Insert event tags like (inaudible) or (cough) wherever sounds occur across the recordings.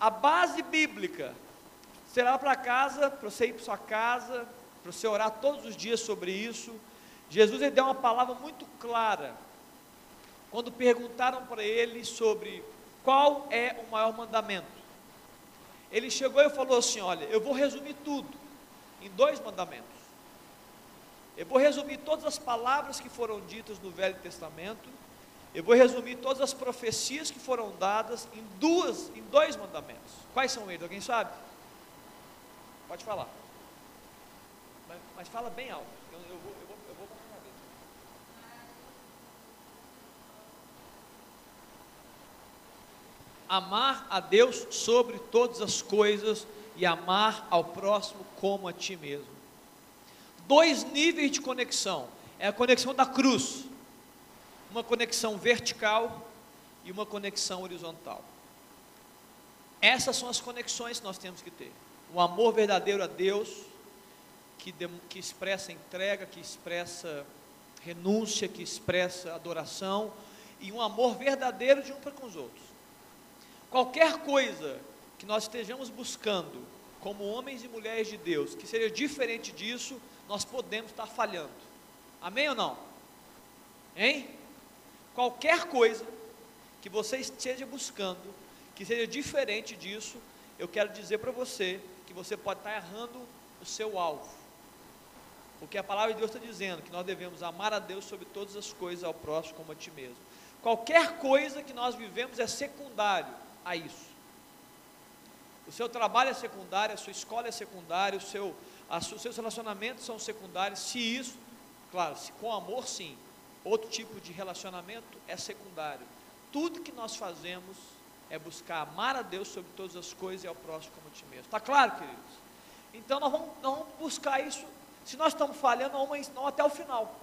A base bíblica será para casa, para você ir para sua casa, para você orar todos os dias sobre isso. Jesus ele deu uma palavra muito clara quando perguntaram para ele sobre qual é o maior mandamento. Ele chegou e falou assim: Olha, eu vou resumir tudo em dois mandamentos. Eu vou resumir todas as palavras que foram ditas no Velho Testamento. Eu vou resumir todas as profecias que foram dadas em duas, em dois mandamentos. Quais são eles? Alguém sabe? Pode falar. Mas, mas fala bem alto. Eu, eu vou, eu vou, eu vou Amar a Deus sobre todas as coisas e amar ao próximo como a ti mesmo. Dois níveis de conexão. É a conexão da cruz. Uma conexão vertical e uma conexão horizontal. Essas são as conexões que nós temos que ter. Um amor verdadeiro a Deus, que, de, que expressa entrega, que expressa renúncia, que expressa adoração, e um amor verdadeiro de um para com os outros. Qualquer coisa que nós estejamos buscando como homens e mulheres de Deus, que seja diferente disso, nós podemos estar falhando. Amém ou não? Hein? Qualquer coisa que você esteja buscando, que seja diferente disso, eu quero dizer para você que você pode estar errando o seu alvo. Porque a palavra de Deus está dizendo que nós devemos amar a Deus sobre todas as coisas, ao próximo como a ti mesmo. Qualquer coisa que nós vivemos é secundário a isso. O seu trabalho é secundário, a sua escola é secundária, o seu, os seus relacionamentos são secundários. Se isso, claro, se com amor sim, outro tipo de relacionamento é secundário. Tudo que nós fazemos é buscar amar a Deus sobre todas as coisas e ao próximo como a ti mesmo. Está claro, queridos? Então nós vamos, nós vamos buscar isso. Se nós estamos falhando, não, não até o final.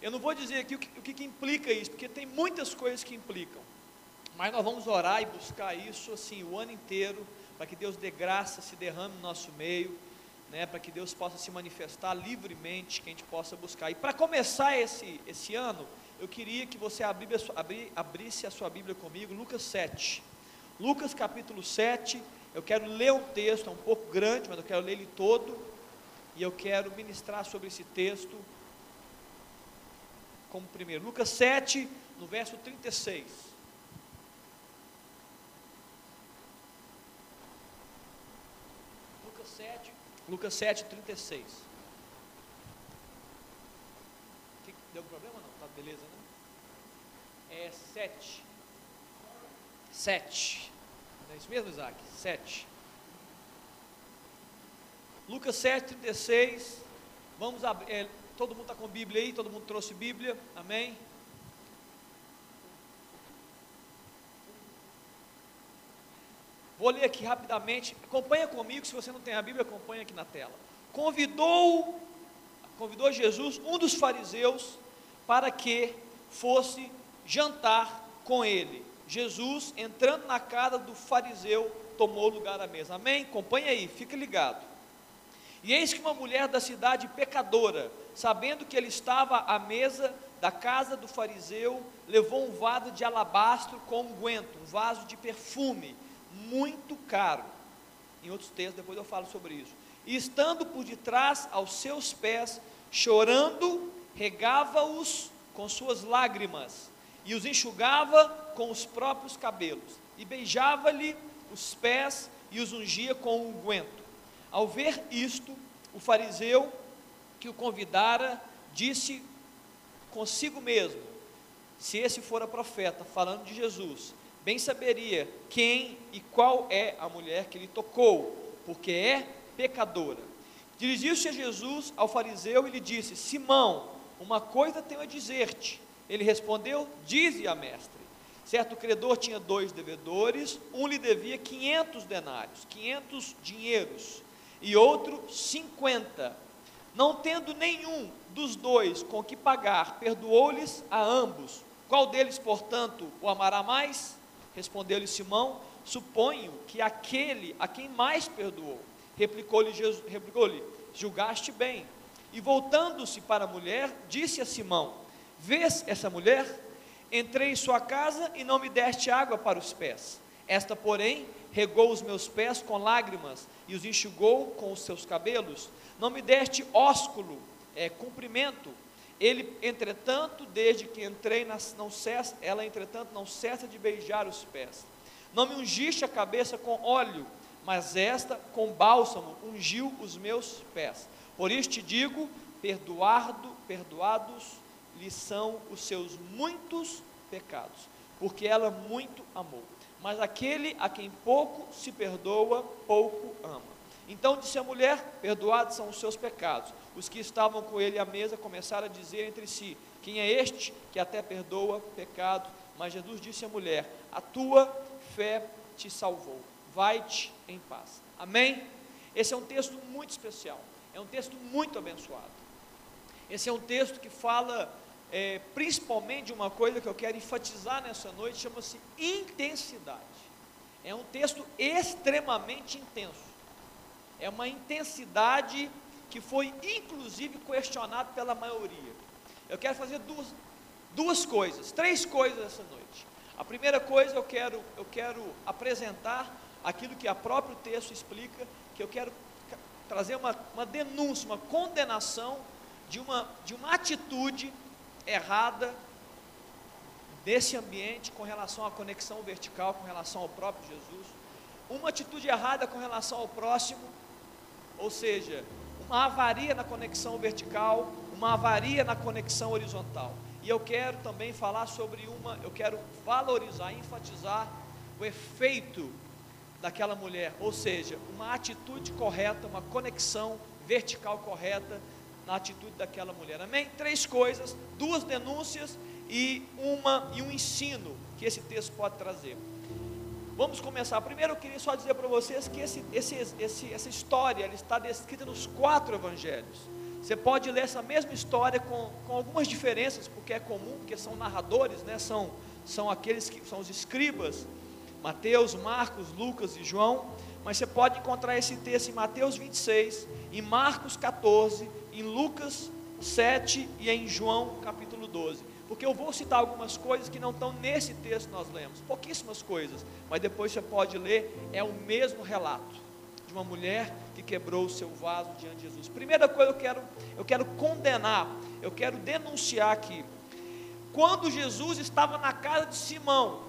Eu não vou dizer aqui o que, o que implica isso, porque tem muitas coisas que implicam. Mas nós vamos orar e buscar isso assim o ano inteiro, para que Deus dê graça, se derrame no nosso meio, né, para que Deus possa se manifestar livremente, que a gente possa buscar. E para começar esse, esse ano, eu queria que você abrisse, a sua Bíblia comigo, Lucas 7. Lucas capítulo 7, eu quero ler um texto, é um pouco grande, mas eu quero ler ele todo, e eu quero ministrar sobre esse texto como primeiro. Lucas 7, no verso 36. Lucas 7, Lucas 7, 36. Deu problema não? Tá beleza, né? É 7. 7. Não é isso mesmo, Isaac? 7. Lucas 7, 36. Vamos abrir. É, todo mundo está com Bíblia aí? Todo mundo trouxe Bíblia? Amém? Vou ler aqui rapidamente. Acompanha comigo, se você não tem a Bíblia, acompanha aqui na tela. Convidou, convidou Jesus, um dos fariseus, para que fosse jantar com ele. Jesus, entrando na casa do fariseu, tomou lugar à mesa. Amém? Acompanha aí, fica ligado. E eis que uma mulher da cidade pecadora, sabendo que ele estava à mesa da casa do fariseu, levou um vaso de alabastro com unguento, um vaso de perfume, muito caro. Em outros textos, depois eu falo sobre isso. E estando por detrás aos seus pés, chorando, regava-os com suas lágrimas e os enxugava com os próprios cabelos e beijava-lhe os pés e os ungia com unguento. Ao ver isto, o fariseu que o convidara disse consigo mesmo: se esse fora profeta, falando de Jesus, bem saberia quem e qual é a mulher que lhe tocou, porque é pecadora. Dirigiu-se a Jesus ao fariseu e lhe disse: Simão, uma coisa tenho a dizer-te. Ele respondeu: Dize a mestre. Certo credor tinha dois devedores, um lhe devia 500 denários, 500 dinheiros, e outro 50. Não tendo nenhum dos dois com que pagar, perdoou-lhes a ambos. Qual deles, portanto, o amará mais? Respondeu-lhe Simão: Suponho que aquele a quem mais perdoou. Replicou-lhe Jesus, replicou-lhe: Julgaste bem. E voltando-se para a mulher, disse a Simão: Vês essa mulher? Entrei em sua casa e não me deste água para os pés. Esta, porém, regou os meus pés com lágrimas e os enxugou com os seus cabelos. Não me deste ósculo, é, cumprimento. Ele, entretanto, desde que entrei, não cessa, ela, entretanto, não cessa de beijar os pés. Não me ungiste a cabeça com óleo, mas esta com bálsamo ungiu os meus pés. Por isso te digo: perdoado, perdoados lhe são os seus muitos pecados, porque ela muito amou. Mas aquele a quem pouco se perdoa, pouco ama. Então disse a mulher: Perdoados são os seus pecados. Os que estavam com ele à mesa começaram a dizer entre si: Quem é este que até perdoa pecado? Mas Jesus disse à mulher: A tua fé te salvou. Vai-te em paz. Amém? Esse é um texto muito especial. É um texto muito abençoado. Esse é um texto que fala é, principalmente de uma coisa que eu quero enfatizar nessa noite, chama-se intensidade. É um texto extremamente intenso. É uma intensidade que foi inclusive questionado pela maioria. Eu quero fazer duas, duas coisas, três coisas essa noite. A primeira coisa eu quero, eu quero apresentar aquilo que a próprio texto explica, que eu quero trazer uma, uma denúncia, uma condenação de uma, de uma atitude errada desse ambiente com relação à conexão vertical, com relação ao próprio Jesus, uma atitude errada com relação ao próximo, ou seja, uma avaria na conexão vertical, uma avaria na conexão horizontal. E eu quero também falar sobre uma, eu quero valorizar, enfatizar o efeito daquela mulher, ou seja, uma atitude correta, uma conexão vertical correta na atitude daquela mulher. Amém? Três coisas, duas denúncias e uma e um ensino que esse texto pode trazer. Vamos começar. Primeiro eu queria só dizer para vocês que esse, esse, esse, essa história está descrita nos quatro evangelhos. Você pode ler essa mesma história com, com algumas diferenças, porque é comum, porque são narradores, né? são, são aqueles que são os escribas Mateus, Marcos, Lucas e João, mas você pode encontrar esse texto em Mateus 26, em Marcos 14, em Lucas 7 e em João capítulo 12. Porque eu vou citar algumas coisas que não estão nesse texto que nós lemos, pouquíssimas coisas, mas depois você pode ler, é o mesmo relato de uma mulher que quebrou o seu vaso diante de Jesus. Primeira coisa eu quero, eu quero condenar, eu quero denunciar aqui. Quando Jesus estava na casa de Simão,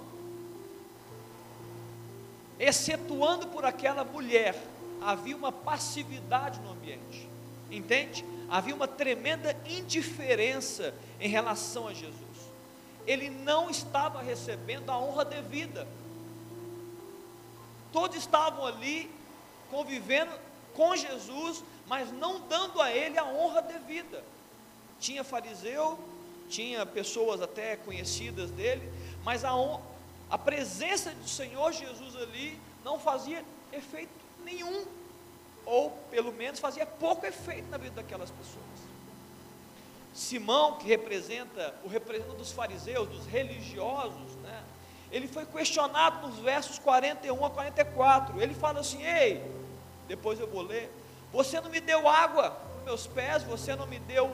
excetuando por aquela mulher, havia uma passividade no ambiente, entende? Havia uma tremenda indiferença em relação a Jesus. Ele não estava recebendo a honra devida. Todos estavam ali convivendo com Jesus, mas não dando a ele a honra devida. Tinha fariseu, tinha pessoas até conhecidas dele, mas a, honra, a presença do Senhor Jesus ali não fazia efeito nenhum, ou pelo menos fazia pouco efeito na vida daquelas pessoas. Simão, que representa o representante dos fariseus, dos religiosos, né? Ele foi questionado nos versos 41 a 44. Ele fala assim: "Ei, depois eu vou ler. Você não me deu água nos meus pés, você não me deu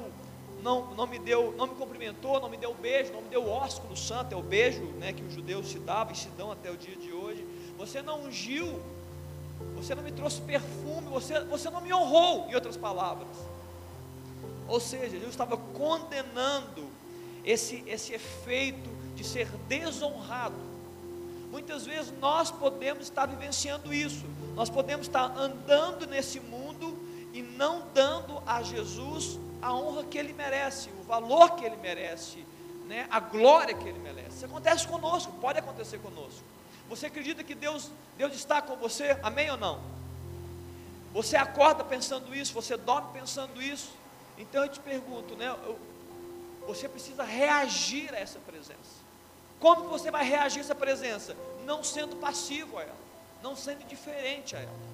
não, não me deu, não me cumprimentou, não me deu beijo, não me deu o ósculo santo, é o beijo né, que os judeus se davam e se dão até o dia de hoje. Você não ungiu, você não me trouxe perfume, você, você não me honrou, em outras palavras. Ou seja, Jesus estava condenando esse, esse efeito de ser desonrado. Muitas vezes nós podemos estar vivenciando isso, nós podemos estar andando nesse mundo e não dando a Jesus a honra que ele merece, o valor que ele merece, né, a glória que ele merece. Isso acontece conosco, pode acontecer conosco. Você acredita que Deus, Deus está com você? Amém ou não? Você acorda pensando isso, você dorme pensando isso. Então eu te pergunto, né? Eu, você precisa reagir a essa presença. Como você vai reagir a essa presença? Não sendo passivo a ela, não sendo indiferente a ela.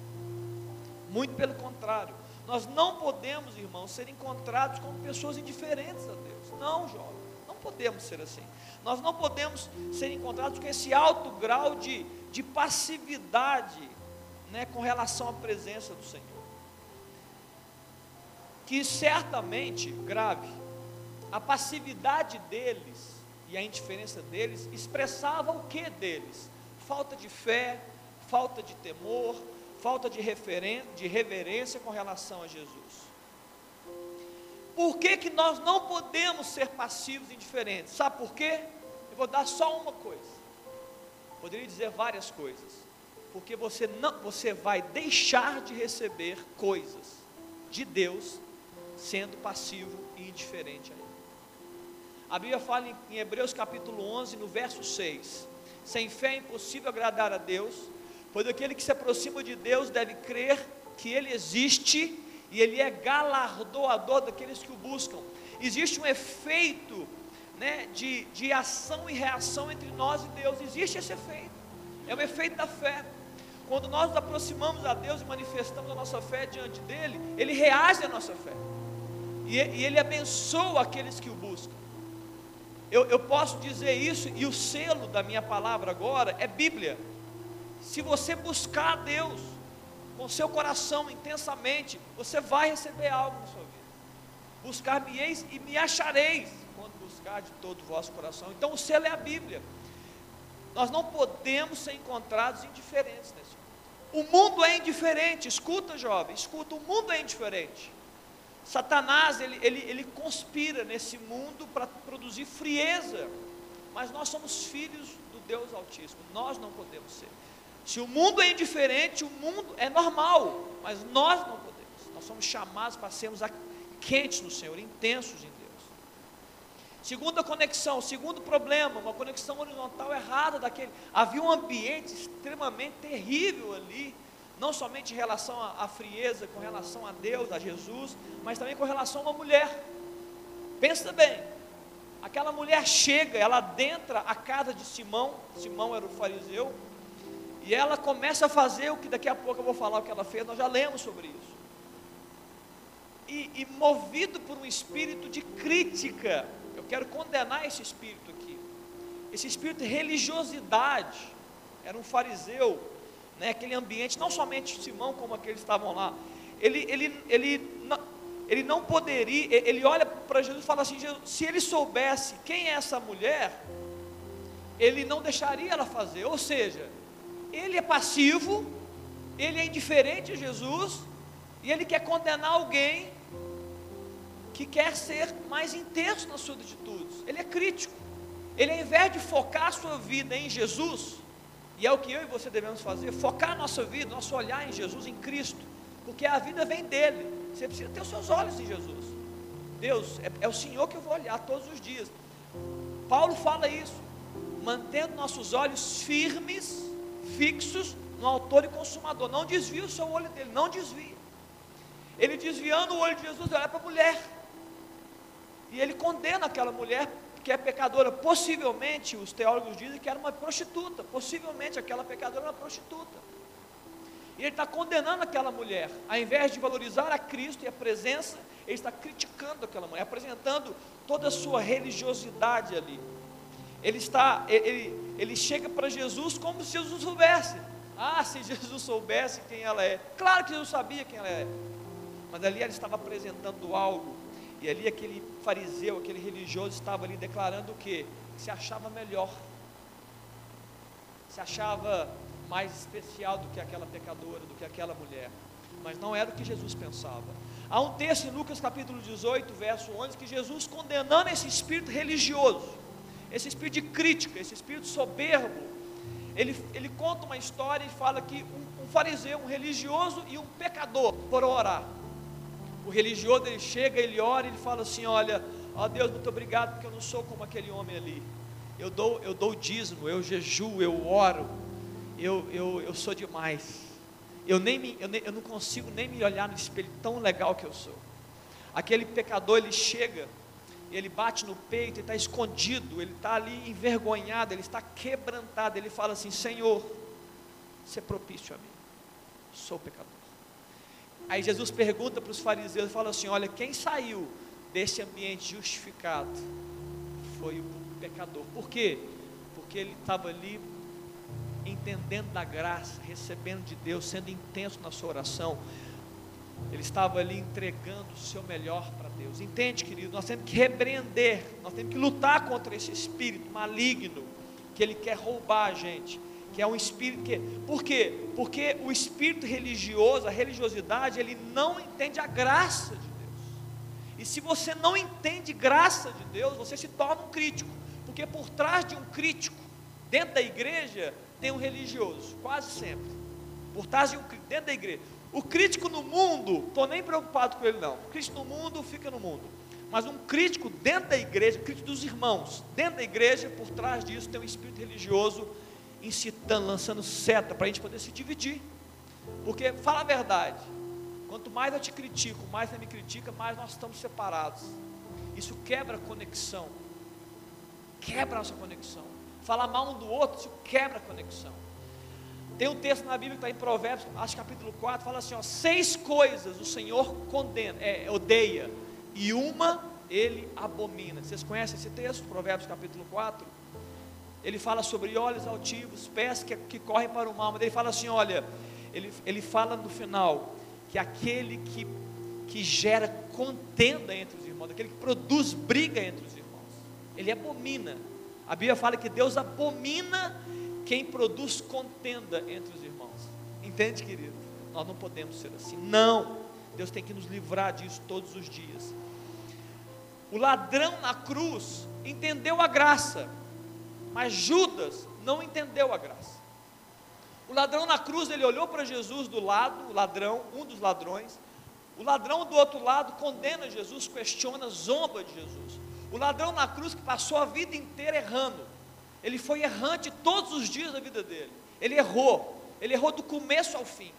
Muito pelo contrário, nós não podemos, irmãos, ser encontrados como pessoas indiferentes a Deus. Não, jovem, podemos ser assim. Nós não podemos ser encontrados com esse alto grau de, de passividade né, com relação à presença do Senhor. Que certamente, grave, a passividade deles e a indiferença deles expressava o que deles? falta de fé, falta de temor, falta de, de reverência com relação a Jesus. Por que, que nós não podemos ser passivos e indiferentes? Sabe por quê? Eu vou dar só uma coisa. Poderia dizer várias coisas. Porque você não, você vai deixar de receber coisas de Deus sendo passivo e indiferente a ele. A Bíblia fala em, em Hebreus capítulo 11, no verso 6: Sem fé é impossível agradar a Deus, pois aquele que se aproxima de Deus deve crer que Ele existe e Ele é galardoador daqueles que o buscam. Existe um efeito né, de, de ação e reação entre nós e Deus, existe esse efeito, é o efeito da fé. Quando nós nos aproximamos a Deus e manifestamos a nossa fé diante dEle, Ele reage à nossa fé, e, e Ele abençoa aqueles que o buscam. Eu, eu posso dizer isso, e o selo da minha palavra agora é Bíblia. Se você buscar a Deus com seu coração intensamente, você vai receber algo na sua vida. Buscar-me-eis e me achareis, quando buscar de todo o vosso coração. Então o selo é a Bíblia. Nós não podemos ser encontrados indiferentes nesse mundo. O mundo é indiferente, escuta jovem, escuta, o mundo é indiferente. Satanás, ele, ele, ele conspira nesse mundo para produzir frieza, mas nós somos filhos do Deus Altíssimo, nós não podemos ser. Se o mundo é indiferente, o mundo é normal, mas nós não podemos. Nós somos chamados para sermos quentes no Senhor, intensos em Deus. Segunda conexão, segundo problema, uma conexão horizontal errada daquele. Havia um ambiente extremamente terrível ali, não somente em relação à, à frieza, com relação a Deus, a Jesus, mas também com relação a uma mulher. Pensa bem, aquela mulher chega, ela adentra a casa de Simão, Simão era o fariseu, e ela começa a fazer o que daqui a pouco eu vou falar o que ela fez, nós já lemos sobre isso. E, e movido por um espírito de crítica, eu quero condenar esse espírito aqui. Esse espírito de religiosidade, era um fariseu, né, aquele ambiente, não somente Simão, como aqueles estavam lá, ele, ele, ele, ele não poderia, ele olha para Jesus e fala assim: se ele soubesse quem é essa mulher, ele não deixaria ela fazer, ou seja, ele é passivo, ele é indiferente a Jesus, e ele quer condenar alguém que quer ser mais intenso nas suas atitudes. Ele é crítico. Ele, ao invés de focar a sua vida em Jesus, e é o que eu e você devemos fazer, focar a nossa vida, nosso olhar em Jesus, em Cristo, porque a vida vem dele. Você precisa ter os seus olhos em Jesus. Deus, é, é o Senhor que eu vou olhar todos os dias. Paulo fala isso, mantendo nossos olhos firmes fixos no autor e consumador. Não desvia o seu olho dele, não desvia. Ele desviando o olho de Jesus, olha para a mulher. E ele condena aquela mulher que é pecadora. Possivelmente, os teólogos dizem que era uma prostituta. Possivelmente aquela pecadora era uma prostituta. E ele está condenando aquela mulher. Ao invés de valorizar a Cristo e a presença, ele está criticando aquela mulher, apresentando toda a sua religiosidade ali ele está, ele, ele chega para Jesus como se Jesus soubesse. Ah, se Jesus soubesse quem ela é. Claro que Jesus sabia quem ela é. Mas ali ela estava apresentando algo. E ali aquele fariseu, aquele religioso estava ali declarando o quê? Que se achava melhor. Se achava mais especial do que aquela pecadora, do que aquela mulher. Mas não era o que Jesus pensava. Há um texto em Lucas capítulo 18, verso 11, que Jesus condenando esse espírito religioso esse espírito de crítica, esse espírito soberbo, ele, ele conta uma história e fala que um, um fariseu, um religioso e um pecador foram orar. O religioso ele chega, ele ora ele fala assim: Olha, ó Deus, muito obrigado, porque eu não sou como aquele homem ali. Eu dou, eu dou dízimo, eu jejuo, eu oro, eu, eu, eu sou demais. Eu, nem me, eu, nem, eu não consigo nem me olhar no espelho tão legal que eu sou. Aquele pecador ele chega ele bate no peito, ele está escondido, ele está ali envergonhado, ele está quebrantado. Ele fala assim: Senhor, se é propício a mim, sou pecador. Aí Jesus pergunta para os fariseus, fala assim: Olha, quem saiu desse ambiente justificado foi o pecador. Por quê? Porque ele estava ali entendendo da graça, recebendo de Deus, sendo intenso na sua oração. Ele estava ali entregando o seu melhor para Deus. Entende, querido? Nós temos que repreender, nós temos que lutar contra esse espírito maligno que ele quer roubar a gente, que é um espírito que por quê? Porque o espírito religioso, a religiosidade, ele não entende a graça de Deus. E se você não entende graça de Deus, você se torna um crítico, porque por trás de um crítico, dentro da igreja, tem um religioso, quase sempre. Por trás de um dentro da igreja. O crítico no mundo, estou nem preocupado com ele não. O crítico no mundo fica no mundo. Mas um crítico dentro da igreja, crítico dos irmãos, dentro da igreja, por trás disso tem um espírito religioso incitando, lançando seta para a gente poder se dividir. Porque, fala a verdade, quanto mais eu te critico, mais você me critica, mais nós estamos separados. Isso quebra a conexão. Quebra a nossa conexão. Falar mal um do outro, isso quebra a conexão. Tem um texto na Bíblia que está em Provérbios, acho capítulo 4, fala assim: ó, seis coisas o Senhor condena, é, odeia, e uma ele abomina. Vocês conhecem esse texto? Provérbios capítulo 4? ele fala sobre olhos altivos, pés que, que correm para o mal, mas ele fala assim: olha, ele, ele fala no final que aquele que, que gera contenda entre os irmãos, aquele que produz briga entre os irmãos, ele abomina. A Bíblia fala que Deus abomina quem produz contenda entre os irmãos. Entende, querido? Nós não podemos ser assim. Não. Deus tem que nos livrar disso todos os dias. O ladrão na cruz entendeu a graça mas Judas não entendeu a graça. O ladrão na cruz, ele olhou para Jesus do lado, o ladrão, um dos ladrões. O ladrão do outro lado condena Jesus, questiona, zomba de Jesus. O ladrão na cruz que passou a vida inteira errando. Ele foi errante todos os dias da vida dele. Ele errou. Ele errou do começo ao fim.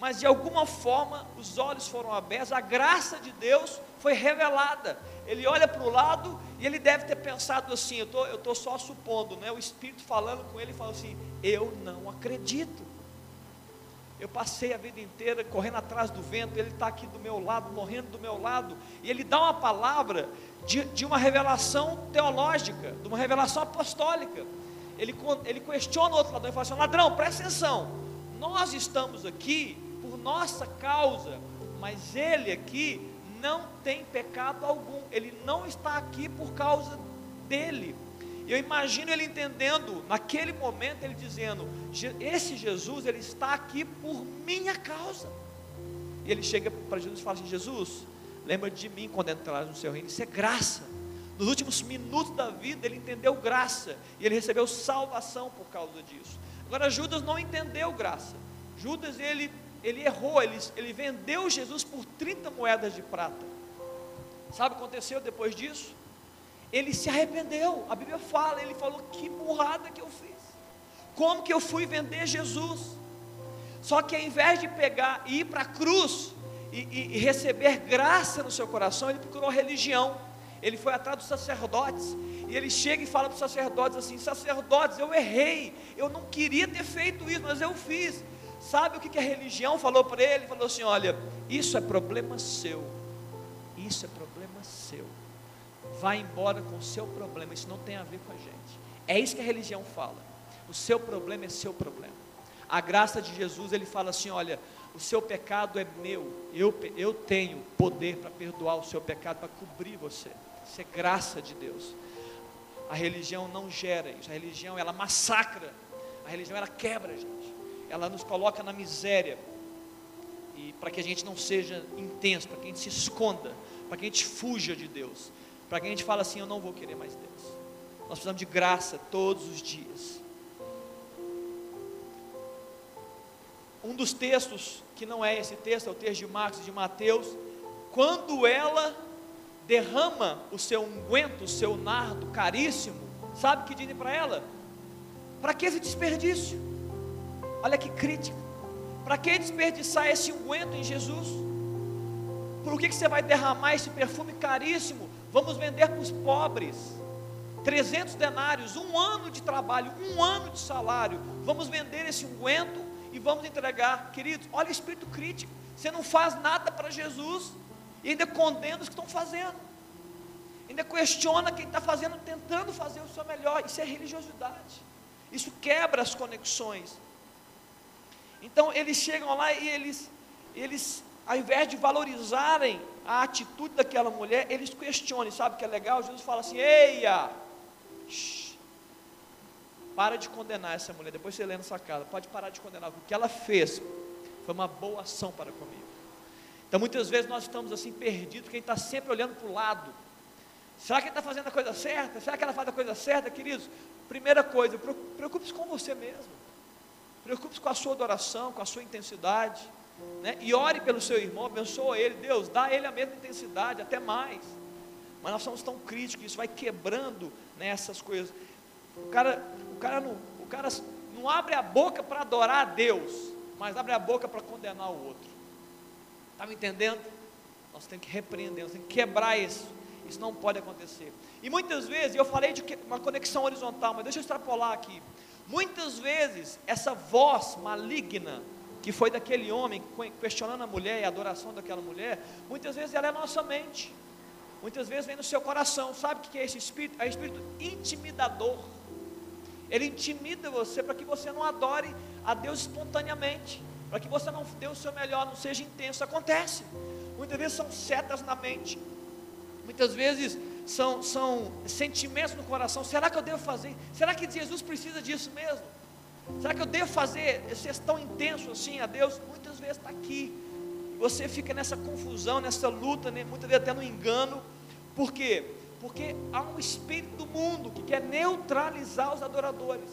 Mas de alguma forma os olhos foram abertos, a graça de Deus foi revelada. Ele olha para o lado e ele deve ter pensado assim: eu tô, estou só supondo, né? o Espírito falando com ele fala assim: eu não acredito. Eu passei a vida inteira correndo atrás do vento, ele está aqui do meu lado, morrendo do meu lado, e ele dá uma palavra de, de uma revelação teológica, de uma revelação apostólica. Ele, ele questiona o outro ladrão e fala assim: ladrão, presta atenção, nós estamos aqui por nossa causa, mas ele aqui não tem pecado algum, ele não está aqui por causa dele. Eu imagino ele entendendo, naquele momento, ele dizendo: Esse Jesus, ele está aqui por minha causa. E ele chega para Jesus e fala assim: Jesus, lembra de mim quando entrar no seu reino. Isso é graça. Nos últimos minutos da vida, ele entendeu graça e ele recebeu salvação por causa disso. Agora, Judas não entendeu graça. Judas, ele ele errou, ele, ele vendeu Jesus por 30 moedas de prata. Sabe o que aconteceu depois disso? Ele se arrependeu. A Bíblia fala, ele falou: Que burrada que eu fiz. Como que eu fui vender Jesus? Só que ao invés de pegar e ir para a cruz e, e, e receber graça no seu coração, ele procurou religião. Ele foi atrás dos sacerdotes. E ele chega e fala para os sacerdotes assim: Sacerdotes, eu errei. Eu não queria ter feito isso, mas eu fiz. Sabe o que, a religião falou para ele? Falou assim: olha, isso é problema seu. Isso é problema seu. Vá embora com o seu problema. Isso não tem a ver com a gente. É isso que a religião fala. O seu problema é seu problema. A graça de Jesus, ele fala assim: olha, o seu pecado é meu. Eu, eu tenho poder para perdoar o seu pecado, para cobrir você. Isso é graça de Deus. A religião não gera isso. A religião, ela massacra. A religião, ela quebra, gente ela nos coloca na miséria. E para que a gente não seja intenso, para que a gente se esconda, para que a gente fuja de Deus, para que a gente fale assim: eu não vou querer mais Deus. Nós precisamos de graça todos os dias. Um dos textos, que não é esse texto, é o texto de Marcos e de Mateus, quando ela derrama o seu unguento, o seu nardo caríssimo, sabe o que dizem para ela? Para que esse desperdício? Olha que crítica. Para que desperdiçar esse unguento em Jesus? Por que, que você vai derramar esse perfume caríssimo? Vamos vender para os pobres. 300 denários, um ano de trabalho, um ano de salário. Vamos vender esse unguento e vamos entregar. Queridos, olha o espírito crítico. Você não faz nada para Jesus e ainda condena os que estão fazendo. Ainda questiona quem está fazendo, tentando fazer o seu melhor. Isso é religiosidade. Isso quebra as conexões. Então eles chegam lá e eles, eles, ao invés de valorizarem a atitude daquela mulher, eles questionam, sabe o que é legal? Jesus fala assim: Eia, para de condenar essa mulher. Depois você lê na sua casa, pode parar de condenar. O que ela fez foi uma boa ação para comigo. Então muitas vezes nós estamos assim perdidos, gente está sempre olhando para o lado. Será que ele está fazendo a coisa certa? Será que ela faz a coisa certa, queridos? Primeira coisa, preocupe-se com você mesmo. Preocupe-se com a sua adoração, com a sua intensidade. Né? E ore pelo seu irmão, abençoa ele. Deus, dá a ele a mesma intensidade, até mais. Mas nós somos tão críticos, isso vai quebrando nessas coisas. O cara, o cara, não, o cara não abre a boca para adorar a Deus, mas abre a boca para condenar o outro. Está me entendendo? Nós temos que repreender, nós temos que quebrar isso. Isso não pode acontecer. E muitas vezes, eu falei de uma conexão horizontal, mas deixa eu extrapolar aqui. Muitas vezes, essa voz maligna, que foi daquele homem questionando a mulher e a adoração daquela mulher, muitas vezes ela é nossa mente. Muitas vezes vem no seu coração. Sabe o que é esse espírito? É espírito intimidador. Ele intimida você para que você não adore a Deus espontaneamente, para que você não dê o seu melhor, não seja intenso. Acontece. Muitas vezes são setas na mente. Muitas vezes são, são sentimentos no coração. Será que eu devo fazer? Será que Jesus precisa disso mesmo? Será que eu devo fazer ser tão intenso assim a Deus? Muitas vezes está aqui. Você fica nessa confusão, nessa luta, né? muitas vezes até no engano. Por quê? Porque há um espírito do mundo que quer neutralizar os adoradores.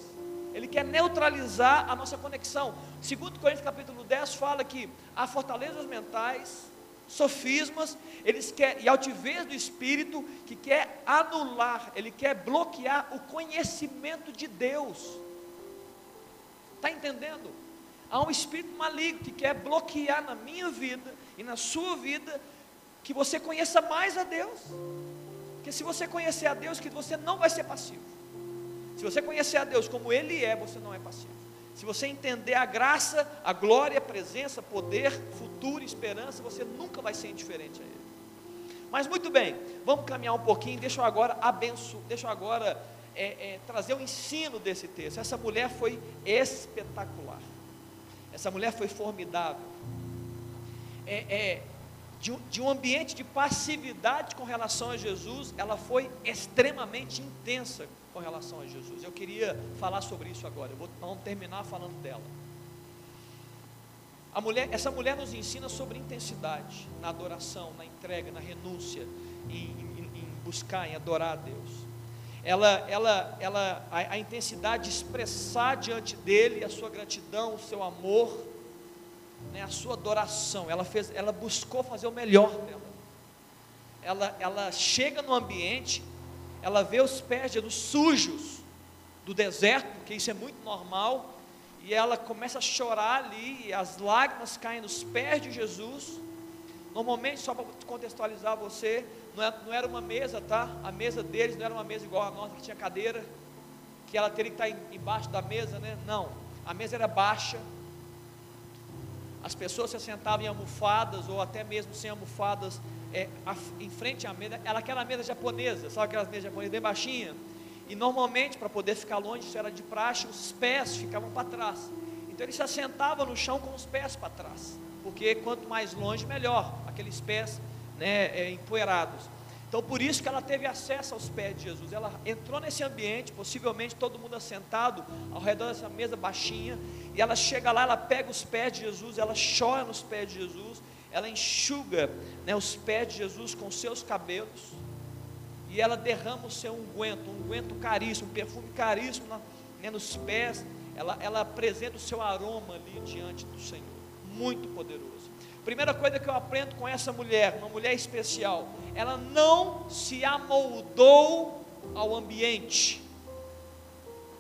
Ele quer neutralizar a nossa conexão. Segundo Coríntios capítulo 10 fala que há fortalezas mentais, sofismas, eles querem, e altivez do espírito que quer anular, ele quer bloquear o conhecimento de Deus. Está entendendo? Há um espírito maligno que quer bloquear na minha vida e na sua vida que você conheça mais a Deus. Porque se você conhecer a Deus, que você não vai ser passivo. Se você conhecer a Deus como Ele é, você não é passivo. Se você entender a graça, a glória, a presença, poder, futuro, esperança, você nunca vai ser indiferente a Ele. Mas muito bem, vamos caminhar um pouquinho. Deixa eu agora abençoar, deixa eu agora é, é, trazer o ensino desse texto. Essa mulher foi espetacular. Essa mulher foi formidável. É, é de, de, um ambiente de passividade com relação a Jesus, ela foi extremamente intensa com relação a Jesus. Eu queria falar sobre isso agora. Eu vou, terminar falando dela. A mulher, essa mulher nos ensina sobre intensidade na adoração, na entrega, na renúncia, em, em, em buscar, em adorar a Deus ela, ela, ela, a, a, intensidade de expressar diante dele a sua gratidão, o seu amor, né, a sua adoração. Ela fez, ela buscou fazer o melhor dela. Ela, ela chega no ambiente, ela vê os pés de Jesus sujos do deserto, porque isso é muito normal, e ela começa a chorar ali, e as lágrimas caem nos pés de Jesus. Normalmente, só para contextualizar você, não, é, não era uma mesa, tá? A mesa deles não era uma mesa igual a nossa, que tinha cadeira, que ela teria que estar embaixo da mesa, né? Não, a mesa era baixa, as pessoas se sentavam em almofadas, ou até mesmo sem almofadas, é, em frente à mesa, era aquela mesa japonesa, sabe aquelas mesas japonesas bem baixinhas? E normalmente, para poder ficar longe, isso era de praxe, os pés ficavam para trás. Então ele se assentava no chão com os pés para trás, porque quanto mais longe, melhor, aqueles pés né, é, empoeirados. Então, por isso que ela teve acesso aos pés de Jesus. Ela entrou nesse ambiente, possivelmente todo mundo assentado ao redor dessa mesa baixinha, e ela chega lá, ela pega os pés de Jesus, ela chora nos pés de Jesus, ela enxuga né, os pés de Jesus com seus cabelos, e ela derrama o seu unguento, um unguento caríssimo, um perfume caríssimo na, né, nos pés, ela, ela apresenta o seu aroma ali diante do Senhor, muito poderoso. Primeira coisa que eu aprendo com essa mulher, uma mulher especial, ela não se amoldou ao ambiente.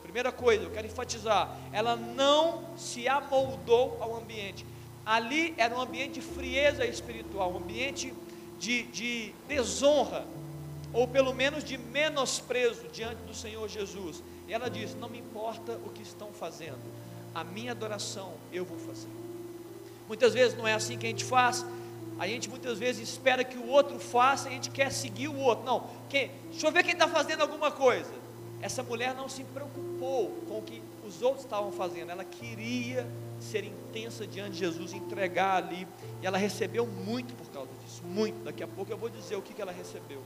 Primeira coisa, eu quero enfatizar, ela não se amoldou ao ambiente. Ali era um ambiente de frieza espiritual, um ambiente de, de desonra, ou pelo menos de menosprezo diante do Senhor Jesus. E ela diz: Não me importa o que estão fazendo, a minha adoração eu vou fazer. Muitas vezes não é assim que a gente faz. A gente muitas vezes espera que o outro faça e a gente quer seguir o outro. Não, quem, deixa eu ver quem está fazendo alguma coisa. Essa mulher não se preocupou com o que os outros estavam fazendo. Ela queria ser intensa diante de Jesus, entregar ali. E ela recebeu muito por causa disso. Muito. Daqui a pouco eu vou dizer o que, que ela recebeu.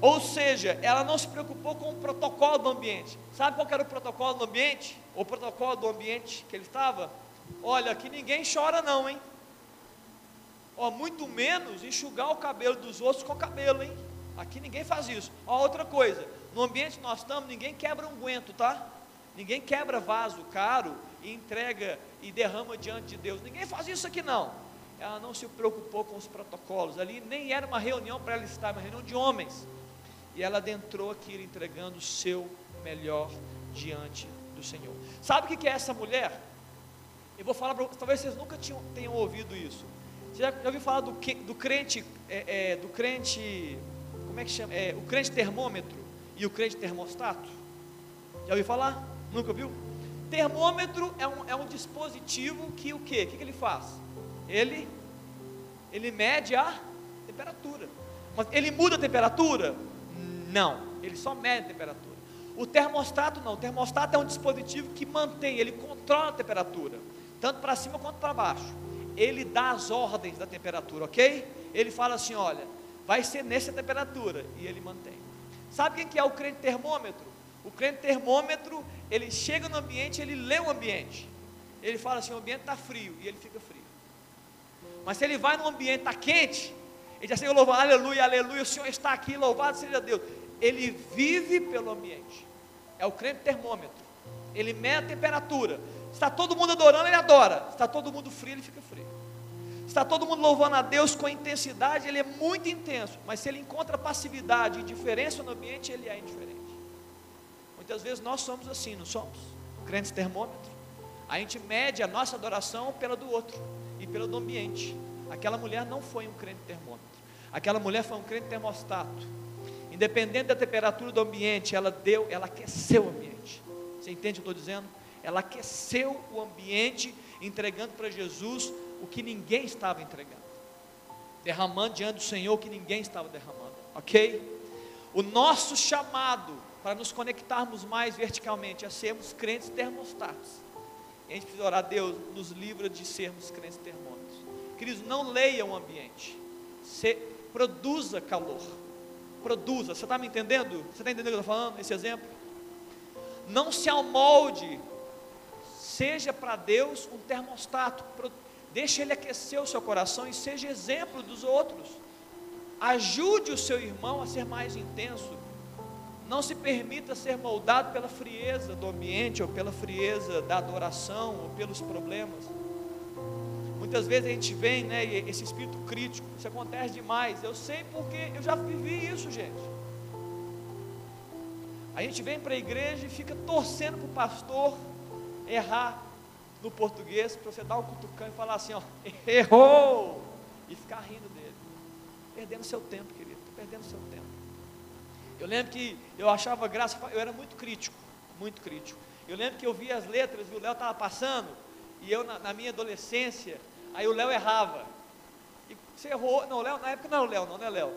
Ou seja, ela não se preocupou com o protocolo do ambiente. Sabe qual era o protocolo do ambiente? O protocolo do ambiente que ele estava? Olha, aqui ninguém chora não, hein? Ó, muito menos enxugar o cabelo dos outros com cabelo, hein? Aqui ninguém faz isso. Ó, outra coisa, no ambiente que nós estamos, ninguém quebra um guento, tá? Ninguém quebra vaso caro e entrega e derrama diante de Deus. Ninguém faz isso aqui não. Ela não se preocupou com os protocolos. Ali nem era uma reunião para ela estar, uma reunião de homens. E ela adentrou aqui entregando o seu melhor diante do Senhor. Sabe o que é essa mulher? Eu vou falar para vocês, talvez vocês nunca tinham, tenham ouvido isso. Você já, já ouviu falar do, do crente, é, é, do crente, como é que chama? É, o crente termômetro e o crente termostato? Já ouviu falar? Nunca viu? Termômetro é um, é um dispositivo que o que? O que, que ele faz? Ele, ele mede a temperatura. Mas ele muda a temperatura? Não, ele só mede a temperatura. O termostato não, o termostato é um dispositivo que mantém, ele controla a temperatura tanto para cima quanto para baixo. Ele dá as ordens da temperatura, ok? Ele fala assim: olha, vai ser nessa temperatura, e ele mantém. Sabe quem que é o crente termômetro? O crente termômetro, ele chega no ambiente, ele lê o ambiente. Ele fala assim: o ambiente está frio, e ele fica frio. Mas se ele vai no ambiente está quente, ele já chega louvando, aleluia, aleluia, o Senhor está aqui, louvado seja Deus. Ele vive pelo ambiente. É o crente termômetro. Ele mede a temperatura. Está todo mundo adorando, ele adora. Está todo mundo frio, ele fica frio. Está todo mundo louvando a Deus com intensidade, ele é muito intenso. Mas se ele encontra passividade e indiferença no ambiente, ele é indiferente. Muitas vezes nós somos assim, não somos? Crentes termômetro. A gente mede a nossa adoração pela do outro e pela do ambiente. Aquela mulher não foi um crente termômetro. Aquela mulher foi um crente termostato. Independente da temperatura do ambiente, ela deu, ela aqueceu o ambiente. Você entende o que eu estou dizendo? Ela aqueceu o ambiente, entregando para Jesus o que ninguém estava entregando, derramando diante do Senhor o que ninguém estava derramando, ok? O nosso chamado para nos conectarmos mais verticalmente é sermos crentes termostatos. A gente precisa orar, Deus, nos livra de sermos crentes termômetros. Queridos, não leia o ambiente, Se, produza calor, produza. Você está me entendendo? Você está entendendo o que eu estou falando? Esse exemplo? Não se amolde Seja para Deus um termostato, deixe Ele aquecer o seu coração e seja exemplo dos outros. Ajude o seu irmão a ser mais intenso. Não se permita ser moldado pela frieza do ambiente, ou pela frieza da adoração, ou pelos problemas. Muitas vezes a gente vem, né, esse espírito crítico, isso acontece demais. Eu sei porque eu já vivi isso, gente. A gente vem para a igreja e fica torcendo para o pastor errar no português, para você dar um cutucão e falar assim, ó, (laughs) errou, e ficar rindo dele. Perdendo seu tempo, querido, perdendo seu tempo. Eu lembro que eu achava graça, eu era muito crítico, muito crítico. Eu lembro que eu via as letras e o Léo estava passando, e eu na, na, minha adolescência, aí o Léo errava. E você errou, não, Léo, na época não era o Léo, não, não é Léo.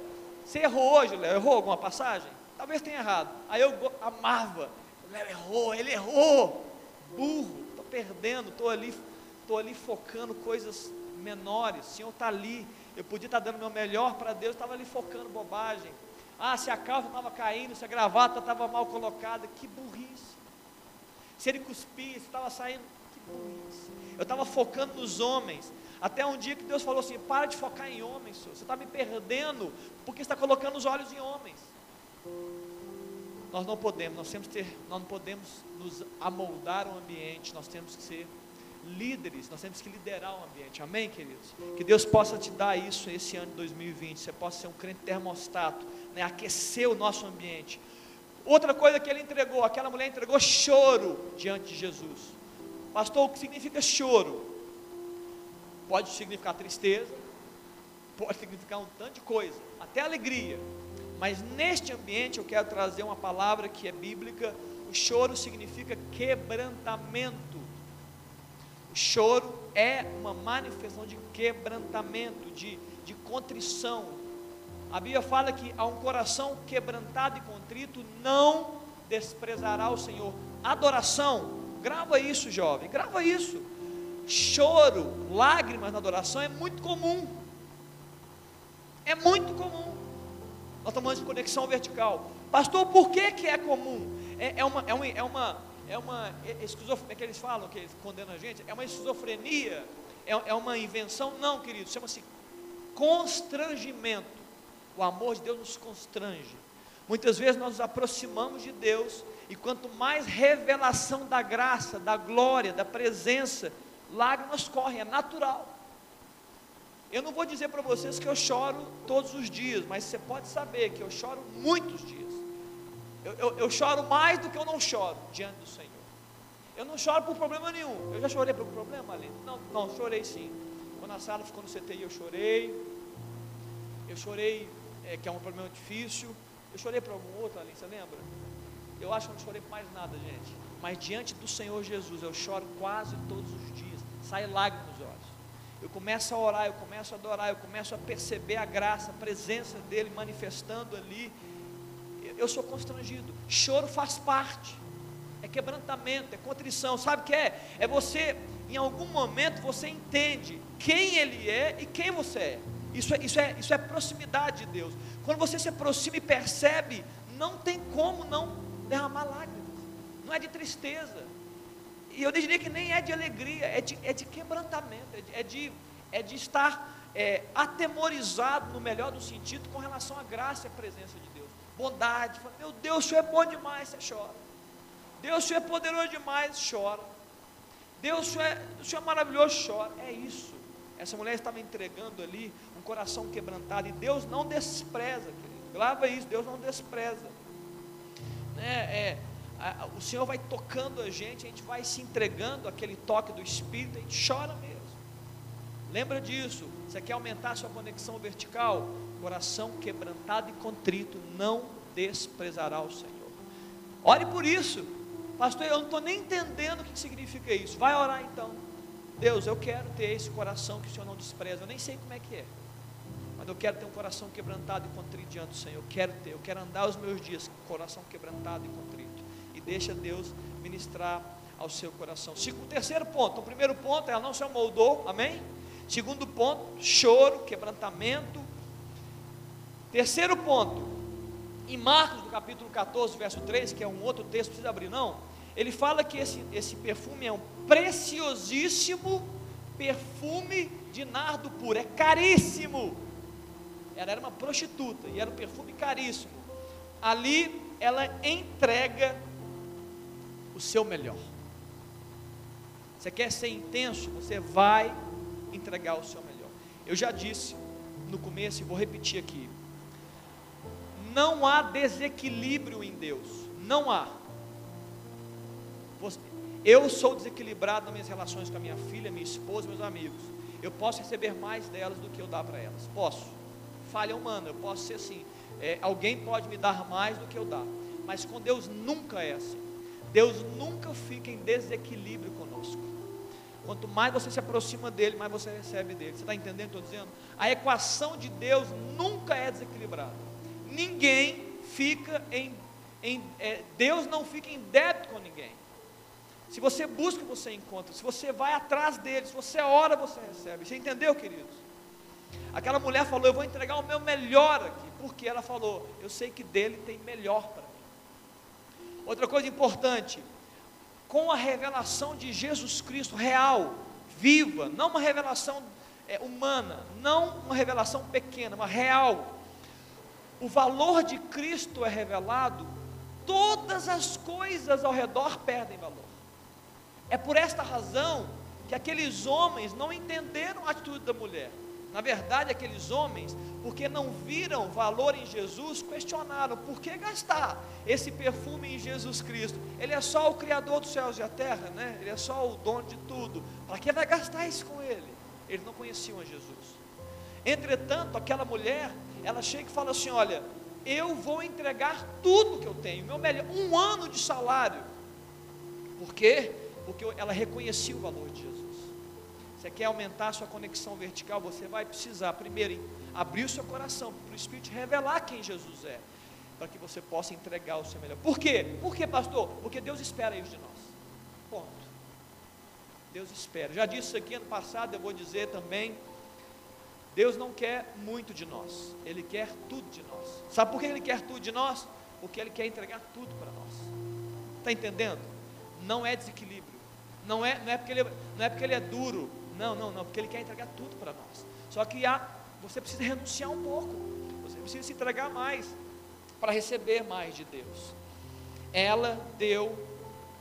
Você errou hoje, Léo, errou alguma passagem? Talvez tenha errado. Aí eu amava, o Léo errou, ele errou burro, estou perdendo, estou ali, estou ali focando coisas menores, o Senhor está ali, eu podia estar dando meu melhor para Deus, estava ali focando bobagem. Ah, se a calça estava caindo, se a gravata estava mal colocada, que burrice. Se ele cuspia, se estava saindo, que burrice. Eu estava focando nos homens. Até um dia que Deus falou assim: para de focar em homens, senhor. você está me perdendo, porque está colocando os olhos em homens. Nós não podemos, nós temos que ter, nós não podemos nos amoldar o ambiente, nós temos que ser líderes, nós temos que liderar o ambiente, amém, queridos? Que Deus possa te dar isso esse ano de 2020, você possa ser um crente termostato, né, aquecer o nosso ambiente. Outra coisa que ele entregou, aquela mulher entregou choro diante de Jesus. Pastor, o que significa choro? Pode significar tristeza, pode significar um tanto de coisa, até alegria. Mas neste ambiente eu quero trazer uma palavra que é bíblica. O choro significa quebrantamento. O choro é uma manifestação de quebrantamento, de, de contrição. A Bíblia fala que a um coração quebrantado e contrito não desprezará o Senhor. Adoração, grava isso, jovem, grava isso. Choro, lágrimas na adoração é muito comum. É muito comum. Nós falando de conexão vertical. Pastor, por que, que é comum? É, é uma, é uma, é uma, é uma esquizofrenia, é que eles falam, que eles condenam a gente, é uma esquizofrenia, é, é uma invenção? Não, querido, chama-se constrangimento. O amor de Deus nos constrange. Muitas vezes nós nos aproximamos de Deus e quanto mais revelação da graça, da glória, da presença, lágrimas correm, é natural. Eu não vou dizer para vocês que eu choro todos os dias, mas você pode saber que eu choro muitos dias. Eu, eu, eu choro mais do que eu não choro diante do Senhor. Eu não choro por problema nenhum. Eu já chorei por problema, ali? Não, não, chorei sim. Quando a sala ficou no CTI, eu chorei. Eu chorei, é, que é um problema difícil. Eu chorei por algum outro, ali, você lembra? Eu acho que não chorei por mais nada, gente. Mas diante do Senhor Jesus, eu choro quase todos os dias. Sai lágrimas olhos. Eu começo a orar, eu começo a adorar, eu começo a perceber a graça, a presença dEle manifestando ali. Eu sou constrangido. Choro faz parte. É quebrantamento, é contrição. Sabe o que é? É você, em algum momento, você entende quem Ele é e quem você é. Isso é, isso é, isso é proximidade de Deus. Quando você se aproxima e percebe, não tem como não derramar lágrimas, não é de tristeza, e eu diria que nem é de alegria, é de, é de quebrantamento, é de, é de, é de estar é, atemorizado, no melhor do sentido, com relação à graça e à presença de Deus, bondade, fala, meu Deus, o Senhor é bom demais, você chora, Deus, o Senhor é poderoso demais, chora, Deus, o Senhor é, o Senhor é maravilhoso, chora, é isso, essa mulher estava entregando ali um coração quebrantado, e Deus não despreza, querido, grava isso, Deus não despreza, né, é, o Senhor vai tocando a gente, a gente vai se entregando aquele toque do Espírito, a gente chora mesmo. Lembra disso? Você quer aumentar a sua conexão vertical? Coração quebrantado e contrito não desprezará o Senhor. Ore por isso. Pastor, eu não estou nem entendendo o que significa isso. Vai orar então. Deus, eu quero ter esse coração que o Senhor não despreza. Eu nem sei como é que é mas eu quero ter um coração quebrantado e contrito diante do Senhor. Eu quero ter, eu quero andar os meus dias com coração quebrantado e contrito. Deixa Deus ministrar ao seu coração. Segundo, terceiro ponto, o primeiro ponto, ela não se amoldou, amém? Segundo ponto, choro, quebrantamento. Terceiro ponto, em Marcos, no capítulo 14, verso 3, que é um outro texto, não precisa abrir não, ele fala que esse, esse perfume é um preciosíssimo perfume de nardo puro, é caríssimo. Ela era uma prostituta e era um perfume caríssimo. Ali ela entrega o seu melhor. Você quer ser intenso? Você vai entregar o seu melhor. Eu já disse no começo e vou repetir aqui. Não há desequilíbrio em Deus. Não há. Eu sou desequilibrado nas minhas relações com a minha filha, minha esposa, meus amigos. Eu posso receber mais delas do que eu dar para elas. Posso falha humana, eu posso ser assim. É, alguém pode me dar mais do que eu dar, mas com Deus nunca é assim. Deus nunca fica em desequilíbrio conosco. Quanto mais você se aproxima dele, mais você recebe dele. Você está entendendo? Estou dizendo. A equação de Deus nunca é desequilibrada. Ninguém fica em, em é, Deus não fica em débito com ninguém. Se você busca, você encontra. Se você vai atrás dele, se você ora, você recebe. Você entendeu, queridos? Aquela mulher falou: Eu vou entregar o meu melhor aqui, porque ela falou: Eu sei que dele tem melhor para. Outra coisa importante, com a revelação de Jesus Cristo real, viva, não uma revelação é, humana, não uma revelação pequena, uma real. O valor de Cristo é revelado, todas as coisas ao redor perdem valor. É por esta razão que aqueles homens não entenderam a atitude da mulher. Na verdade, aqueles homens, porque não viram valor em Jesus, questionaram por que gastar esse perfume em Jesus Cristo. Ele é só o Criador dos céus e a terra, né? Ele é só o dono de tudo. Para que vai gastar isso com ele? Eles não conheciam a Jesus. Entretanto, aquela mulher, ela chega e fala assim: Olha, eu vou entregar tudo que eu tenho, meu melhor, um ano de salário. Por quê? Porque ela reconhecia o valor de Jesus. Você quer aumentar a sua conexão vertical? Você vai precisar, primeiro, abrir o seu coração para o Espírito revelar quem Jesus é, para que você possa entregar o seu melhor. Por quê? Por quê, pastor? Porque Deus espera isso de nós. Ponto. Deus espera. Já disse isso aqui ano passado, eu vou dizer também. Deus não quer muito de nós, Ele quer tudo de nós. Sabe por que Ele quer tudo de nós? Porque Ele quer entregar tudo para nós. Está entendendo? Não é desequilíbrio, não é, não, é porque ele, não é porque Ele é duro, não, não, não, porque Ele quer entregar tudo para nós. Só que há, você precisa renunciar um pouco, você precisa se entregar mais para receber mais de Deus. Ela deu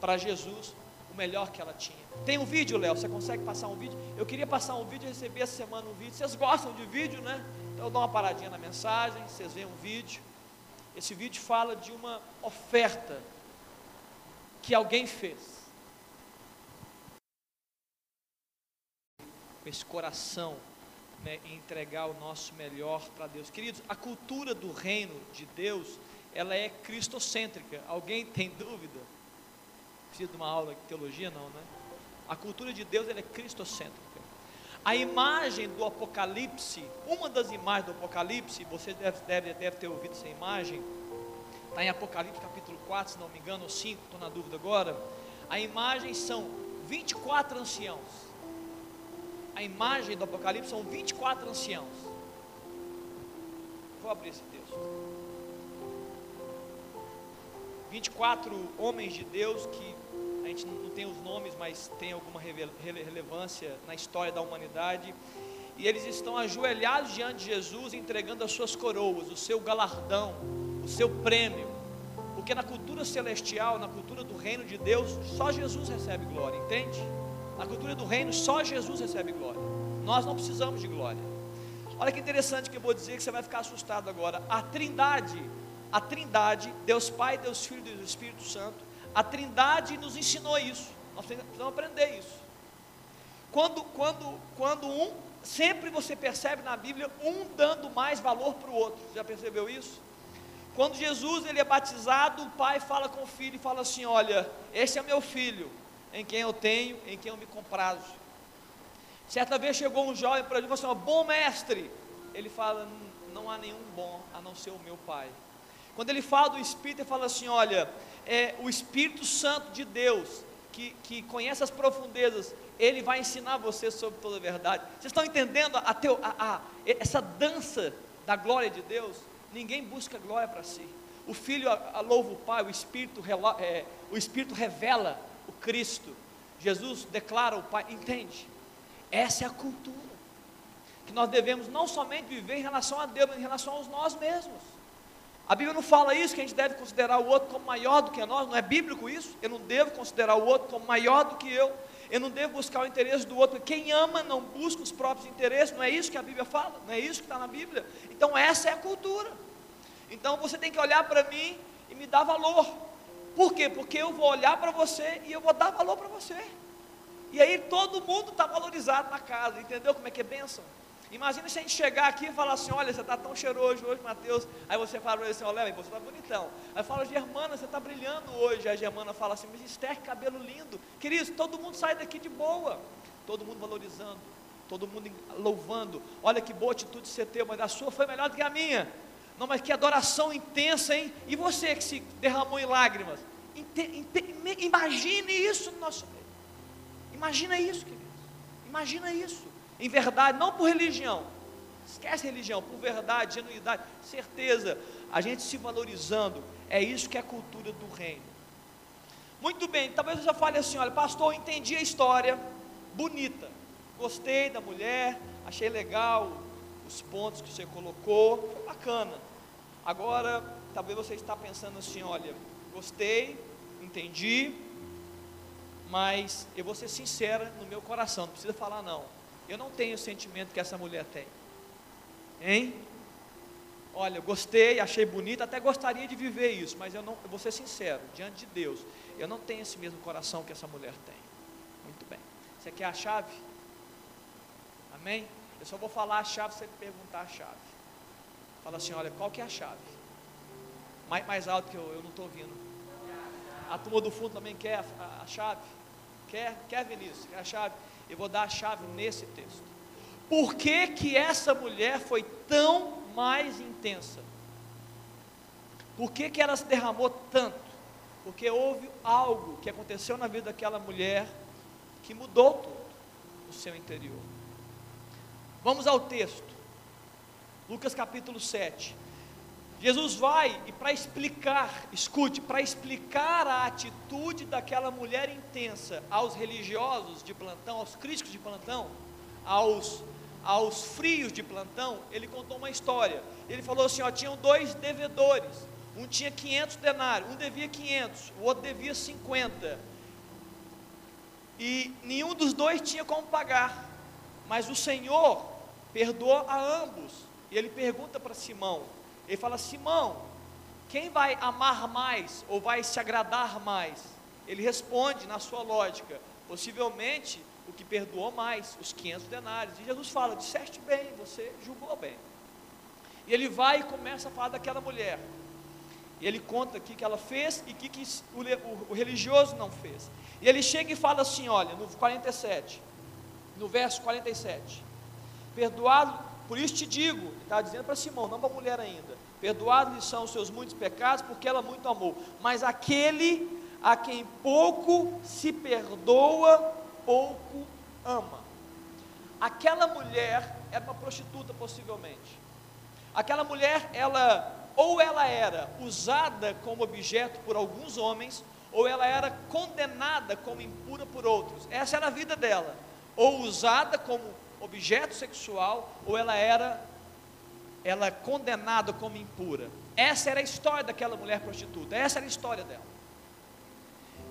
para Jesus o melhor que ela tinha. Tem um vídeo, Léo? Você consegue passar um vídeo? Eu queria passar um vídeo, receber essa semana um vídeo. Vocês gostam de vídeo, né? Então eu dou uma paradinha na mensagem, vocês veem um vídeo. Esse vídeo fala de uma oferta que alguém fez. Com esse coração né, entregar o nosso melhor para Deus. Queridos, a cultura do reino de Deus, ela é cristocêntrica. Alguém tem dúvida? Precisa de uma aula de teologia? Não, né? A cultura de Deus ela é cristocêntrica. A imagem do Apocalipse, uma das imagens do Apocalipse, você deve, deve, deve ter ouvido essa imagem, está em Apocalipse capítulo 4, se não me engano, ou 5, estou na dúvida agora. A imagem são 24 anciãos a imagem do Apocalipse são 24 anciãos. Vou abrir esse texto. 24 homens de Deus que a gente não tem os nomes, mas tem alguma relevância na história da humanidade. E eles estão ajoelhados diante de Jesus, entregando as suas coroas, o seu galardão, o seu prêmio. Porque na cultura celestial, na cultura do reino de Deus, só Jesus recebe glória, entende? Na cultura do reino, só Jesus recebe glória. Nós não precisamos de glória. Olha que interessante que eu vou dizer que você vai ficar assustado agora. A Trindade, a Trindade, Deus Pai, Deus Filho e Deus Espírito Santo, a Trindade nos ensinou isso. Nós precisamos aprender isso. Quando, quando, quando um, sempre você percebe na Bíblia um dando mais valor para o outro. Já percebeu isso? Quando Jesus ele é batizado, o pai fala com o filho e fala assim: Olha, esse é meu filho, em quem eu tenho, em quem eu me comprazo. Certa vez chegou um jovem para ele e falou assim: Bom mestre. Ele fala: Não há nenhum bom a não ser o meu Pai. Quando ele fala do Espírito, ele fala assim: Olha, é o Espírito Santo de Deus, que, que conhece as profundezas, ele vai ensinar você sobre toda a verdade. Vocês estão entendendo a, teu, a, a, essa dança da glória de Deus? Ninguém busca glória para si. O Filho louva o Pai, o Espírito, é, o Espírito revela Cristo. Jesus declara o Pai, entende? Essa é a cultura que nós devemos não somente viver em relação a Deus, mas em relação aos nós mesmos. A Bíblia não fala isso, que a gente deve considerar o outro como maior do que nós, não é bíblico isso? Eu não devo considerar o outro como maior do que eu, eu não devo buscar o interesse do outro, quem ama não busca os próprios interesses, não é isso que a Bíblia fala, não é isso que está na Bíblia. Então essa é a cultura. Então você tem que olhar para mim e me dar valor. Por quê? Porque eu vou olhar para você e eu vou dar valor para você. E aí todo mundo está valorizado na casa, entendeu como é que é bênção? Imagina se a gente chegar aqui e falar assim, olha, você está tão cheiroso hoje, Mateus. Aí você fala assim, olha, você está bonitão. Aí fala, Germana, você está brilhando hoje. Aí a Germana fala assim, mas Esther, cabelo lindo. Queridos, todo mundo sai daqui de boa. Todo mundo valorizando, todo mundo louvando. Olha que boa atitude você teve, mas a sua foi melhor do que a minha. Não, mas que adoração intensa, hein? E você que se derramou em lágrimas? imagine isso no nosso meio. Imagina isso, queridos. Imagina isso. Em verdade, não por religião. Esquece religião, por verdade, genuidade, certeza. A gente se valorizando. É isso que é a cultura do reino. Muito bem, talvez você fale assim: olha, pastor, eu entendi a história, bonita. Gostei da mulher, achei legal os pontos que você colocou, foi bacana. Agora, talvez você está pensando assim: olha, gostei, entendi, mas eu vou ser sincera no meu coração, não precisa falar não. Eu não tenho o sentimento que essa mulher tem. Hein? Olha, gostei, achei bonito, até gostaria de viver isso, mas eu não, eu vou ser sincero, diante de Deus, eu não tenho esse mesmo coração que essa mulher tem. Muito bem. Você quer a chave? Amém? Eu só vou falar a chave se você perguntar a chave. Fala assim, olha, qual que é a chave? Mais, mais alto que eu, eu não estou ouvindo. A turma do fundo também quer a, a, a chave? Quer? Quer, Vinícius? Quer a chave? Eu vou dar a chave nesse texto. Por que, que essa mulher foi tão mais intensa? Por que, que ela se derramou tanto? Porque houve algo que aconteceu na vida daquela mulher que mudou tudo no seu interior. Vamos ao texto. Lucas capítulo 7. Jesus vai e para explicar, escute, para explicar a atitude daquela mulher intensa aos religiosos de plantão, aos críticos de plantão, aos, aos frios de plantão, ele contou uma história. Ele falou assim: ó, tinham dois devedores, um tinha 500 denários, um devia 500, o outro devia 50. E nenhum dos dois tinha como pagar, mas o Senhor perdoou a ambos. E ele pergunta para Simão: ele fala: Simão, quem vai amar mais ou vai se agradar mais? Ele responde na sua lógica: possivelmente o que perdoou mais, os 500 denários. E Jesus fala: disseste bem, você julgou bem. E ele vai e começa a falar daquela mulher. E ele conta o que, ela fez e que, que o, o religioso não fez. E ele chega e fala assim: olha, no 47, no verso 47: Perdoado por isso te digo, ele está dizendo para Simão, não para a mulher ainda: perdoados são os seus muitos pecados, porque ela muito amou. Mas aquele a quem pouco se perdoa, pouco ama. Aquela mulher era uma prostituta, possivelmente. Aquela mulher, ela, ou ela era usada como objeto por alguns homens, ou ela era condenada como impura por outros. Essa era a vida dela. Ou usada como objeto sexual ou ela era ela é condenada como impura. Essa era a história daquela mulher prostituta, essa era a história dela.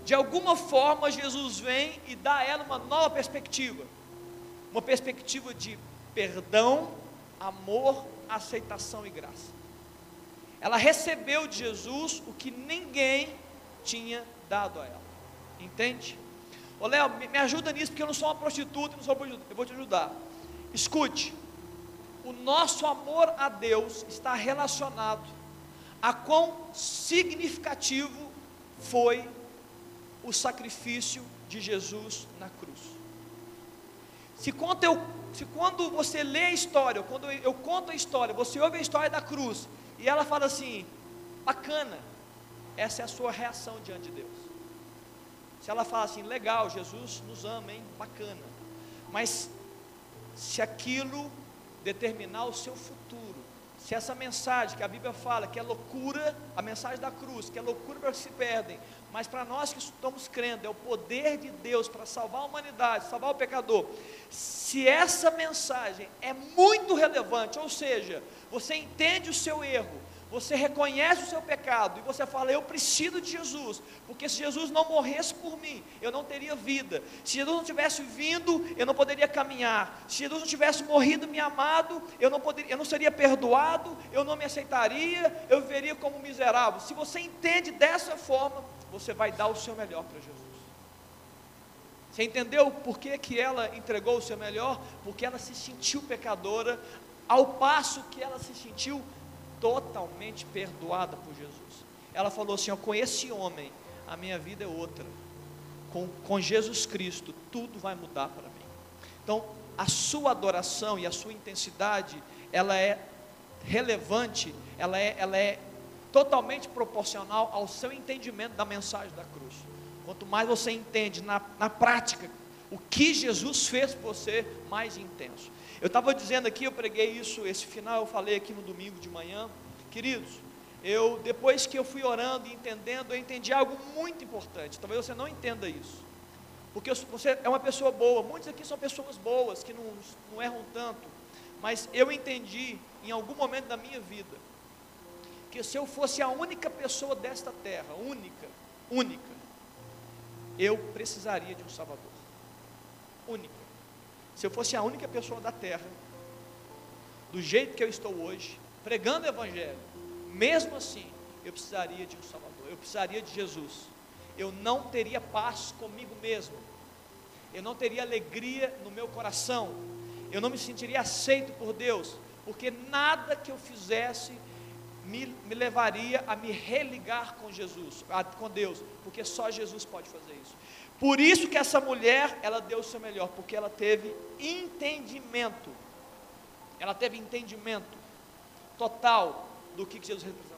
De alguma forma, Jesus vem e dá a ela uma nova perspectiva, uma perspectiva de perdão, amor, aceitação e graça. Ela recebeu de Jesus o que ninguém tinha dado a ela, entende? Ô Léo, me ajuda nisso, porque eu não sou uma prostituta, não sou uma prostituta. Eu vou te ajudar. Escute, o nosso amor a Deus está relacionado a quão significativo foi o sacrifício de Jesus na cruz. Se eu, se quando você lê a história, quando eu, eu conto a história, você ouve a história da cruz, e ela fala assim: bacana, essa é a sua reação diante de Deus. Se ela fala assim, legal, Jesus nos ama, hein? Bacana. Mas se aquilo determinar o seu futuro, se essa mensagem que a Bíblia fala que é loucura, a mensagem da cruz, que é loucura para os que se perdem, mas para nós que estamos crendo, é o poder de Deus para salvar a humanidade, salvar o pecador. Se essa mensagem é muito relevante, ou seja, você entende o seu erro, você reconhece o seu pecado e você fala: Eu preciso de Jesus, porque se Jesus não morresse por mim, eu não teria vida. Se Jesus não tivesse vindo, eu não poderia caminhar. Se Jesus não tivesse morrido me amado, eu não poderia, eu não seria perdoado, eu não me aceitaria, eu viveria como miserável. Se você entende dessa forma, você vai dar o seu melhor para Jesus. Você entendeu por que, que ela entregou o seu melhor? Porque ela se sentiu pecadora, ao passo que ela se sentiu totalmente perdoada por Jesus. Ela falou assim: ó, com esse homem, a minha vida é outra. Com, com Jesus Cristo, tudo vai mudar para mim. Então, a sua adoração e a sua intensidade, ela é relevante, ela é, ela é totalmente proporcional ao seu entendimento da mensagem da cruz. Quanto mais você entende na, na prática o que Jesus fez por você, mais intenso. Eu estava dizendo aqui, eu preguei isso, esse final eu falei aqui no domingo de manhã. Queridos, eu depois que eu fui orando e entendendo, eu entendi algo muito importante. Talvez você não entenda isso. Porque você é uma pessoa boa, muitos aqui são pessoas boas, que não, não erram tanto. Mas eu entendi em algum momento da minha vida que se eu fosse a única pessoa desta terra, única, única, eu precisaria de um Salvador. Única. Se eu fosse a única pessoa da terra, do jeito que eu estou hoje, pregando o Evangelho, mesmo assim, eu precisaria de um Salvador, eu precisaria de Jesus. Eu não teria paz comigo mesmo, eu não teria alegria no meu coração, eu não me sentiria aceito por Deus, porque nada que eu fizesse me, me levaria a me religar com Jesus, a, com Deus, porque só Jesus pode fazer isso. Por isso que essa mulher, ela deu o seu melhor, porque ela teve entendimento. Ela teve entendimento total do que Jesus representava.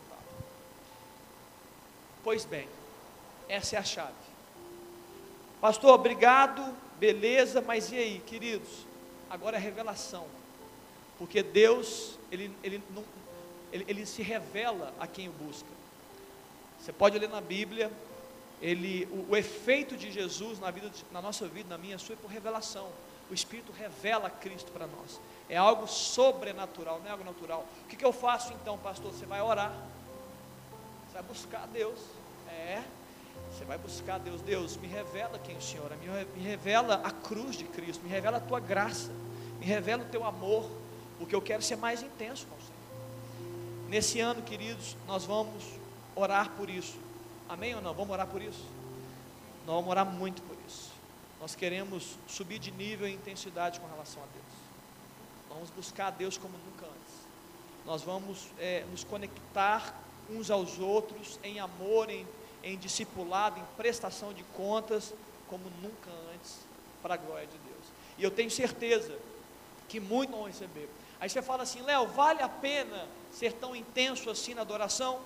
Pois bem, essa é a chave. Pastor, obrigado, beleza, mas e aí, queridos? Agora é revelação. Porque Deus, ele, ele, não, ele, ele se revela a quem o busca. Você pode ler na Bíblia, ele, o, o efeito de Jesus na, vida, na nossa vida, na minha, sua, é por revelação. O Espírito revela Cristo para nós. É algo sobrenatural, não é algo natural. O que, que eu faço então, pastor? Você vai orar. Você vai buscar Deus. É. Você vai buscar Deus. Deus, me revela quem o Senhor é. Me revela a cruz de Cristo. Me revela a tua graça. Me revela o teu amor. Porque eu quero ser mais intenso com o. Nesse ano, queridos, nós vamos orar por isso. Amém ou não? Vamos orar por isso? Nós vamos orar muito por isso. Nós queremos subir de nível e intensidade com relação a Deus. Vamos buscar a Deus como nunca antes. Nós vamos é, nos conectar uns aos outros em amor, em, em discipulado, em prestação de contas, como nunca antes, para a glória de Deus. E eu tenho certeza que muitos vão receber. Aí você fala assim, Léo, vale a pena ser tão intenso assim na adoração?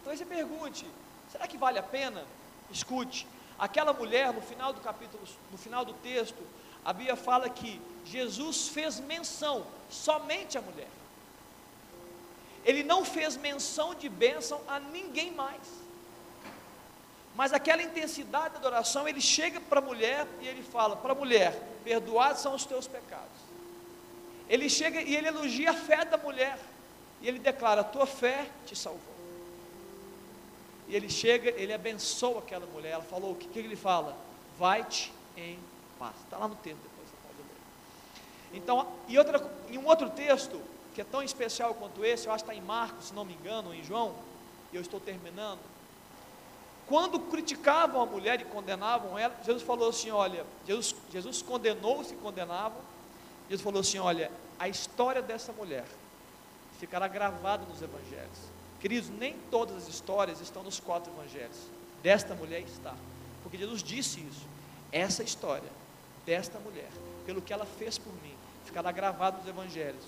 Então você pergunte, será que vale a pena? Escute, aquela mulher no final do capítulo, no final do texto, a Bíblia fala que Jesus fez menção somente à mulher. Ele não fez menção de bênção a ninguém mais. Mas aquela intensidade da adoração, ele chega para a mulher e ele fala: para a mulher, perdoados são os teus pecados. Ele chega e ele elogia a fé da mulher. E ele declara: tua fé te salvou. E ele chega, ele abençoa aquela mulher. Ela falou: o que, que ele fala? Vai-te em paz. Está lá no texto depois. Então, e outra, em um outro texto, que é tão especial quanto esse, eu acho que está em Marcos, se não me engano, ou em João, e eu estou terminando. Quando criticavam a mulher e condenavam ela, Jesus falou assim: olha, Jesus, Jesus condenou os que condenavam, Jesus falou assim: olha, a história dessa mulher ficará gravada nos evangelhos. Queridos, nem todas as histórias estão nos quatro evangelhos. Desta mulher está. Porque Jesus disse isso. Essa história desta mulher, pelo que ela fez por mim, ficará gravado nos evangelhos.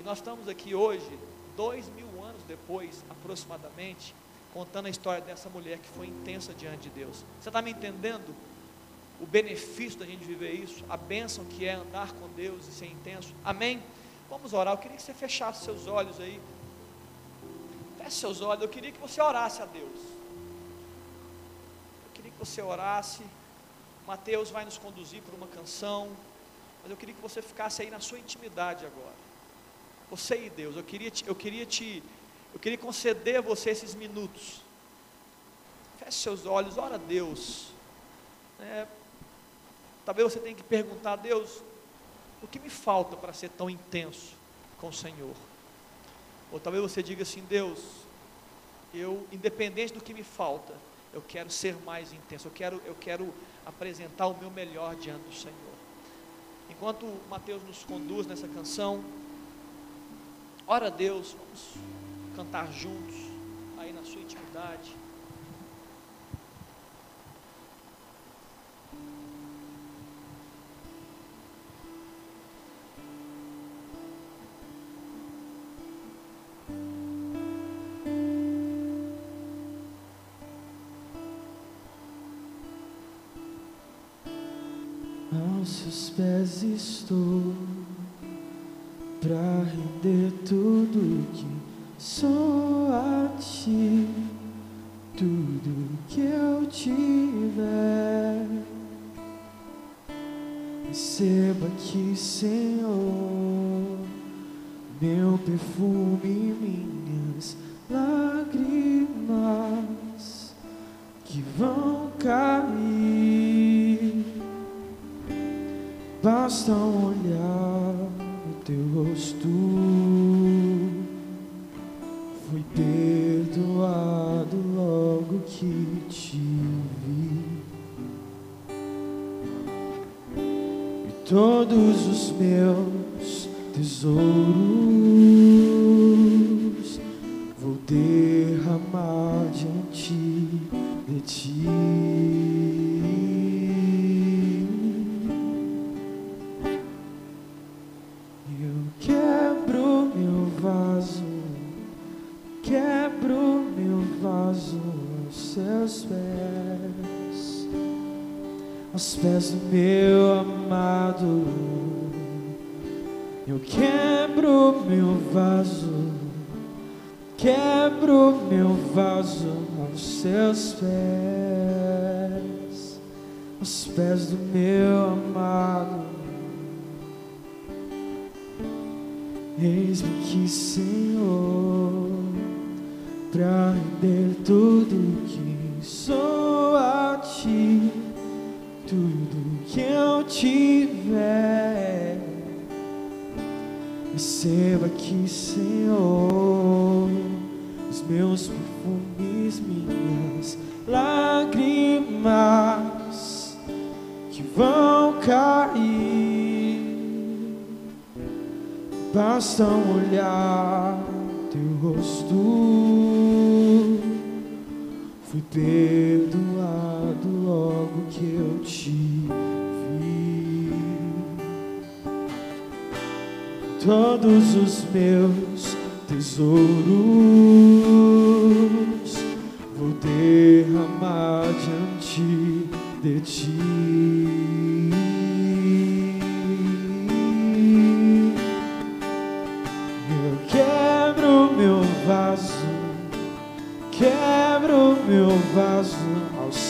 E nós estamos aqui hoje, dois mil anos depois, aproximadamente, contando a história dessa mulher que foi intensa diante de Deus. Você está me entendendo? O benefício da gente viver isso, a bênção que é andar com Deus e ser intenso. Amém? Vamos orar. Eu queria que você fechasse seus olhos aí. Feche seus olhos. Eu queria que você orasse a Deus. Eu queria que você orasse. Mateus vai nos conduzir por uma canção. Mas eu queria que você ficasse aí na sua intimidade agora. Você e Deus. Eu queria te, eu queria te, eu queria conceder a você esses minutos. Feche seus olhos, ora a Deus. É, talvez você tenha que perguntar a Deus, o que me falta para ser tão intenso com o Senhor? Ou talvez você diga assim, Deus, eu, independente do que me falta, eu quero ser mais intenso, eu quero, eu quero apresentar o meu melhor diante do Senhor. Enquanto Mateus nos conduz nessa canção, ora a Deus, vamos cantar juntos, aí na sua intimidade. Seus pés estou para render tudo que sou a ti, tudo que eu tiver. Receba aqui, Senhor, meu perfume e todos os meus tesouros